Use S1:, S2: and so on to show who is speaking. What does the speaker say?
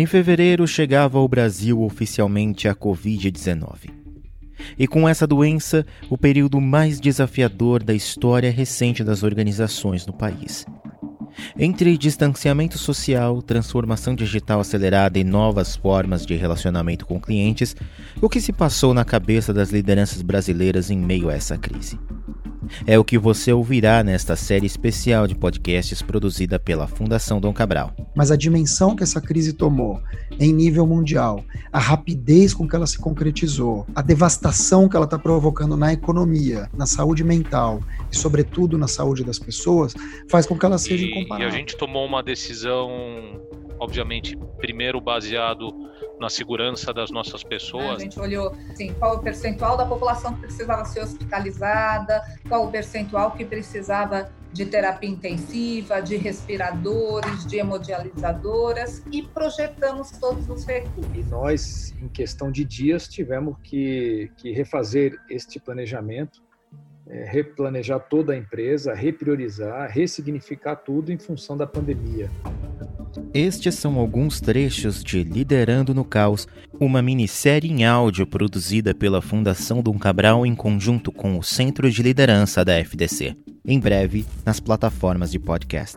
S1: Em fevereiro chegava ao Brasil oficialmente a Covid-19. E com essa doença, o período mais desafiador da história recente das organizações no país. Entre distanciamento social, transformação digital acelerada e novas formas de relacionamento com clientes, o que se passou na cabeça das lideranças brasileiras em meio a essa crise? É o que você ouvirá nesta série especial de podcasts produzida pela Fundação Dom Cabral.
S2: Mas a dimensão que essa crise tomou em nível mundial, a rapidez com que ela se concretizou, a devastação que ela está provocando na economia, na saúde mental e, sobretudo, na saúde das pessoas, faz com que ela seja incomparável.
S3: E a gente tomou uma decisão, obviamente, primeiro baseado na segurança das nossas pessoas.
S4: A gente olhou assim, qual o percentual da população que precisava ser hospitalizada, qual o percentual que precisava de terapia intensiva, de respiradores, de hemodializadoras e projetamos todos os recursos.
S5: E nós, em questão de dias, tivemos que, que refazer este planejamento, é, replanejar toda a empresa, repriorizar, ressignificar tudo em função da pandemia.
S1: Estes são alguns trechos de Liderando no Caos, uma minissérie em áudio produzida pela Fundação Dom Cabral em conjunto com o Centro de Liderança da FDC. Em breve, nas plataformas de podcast.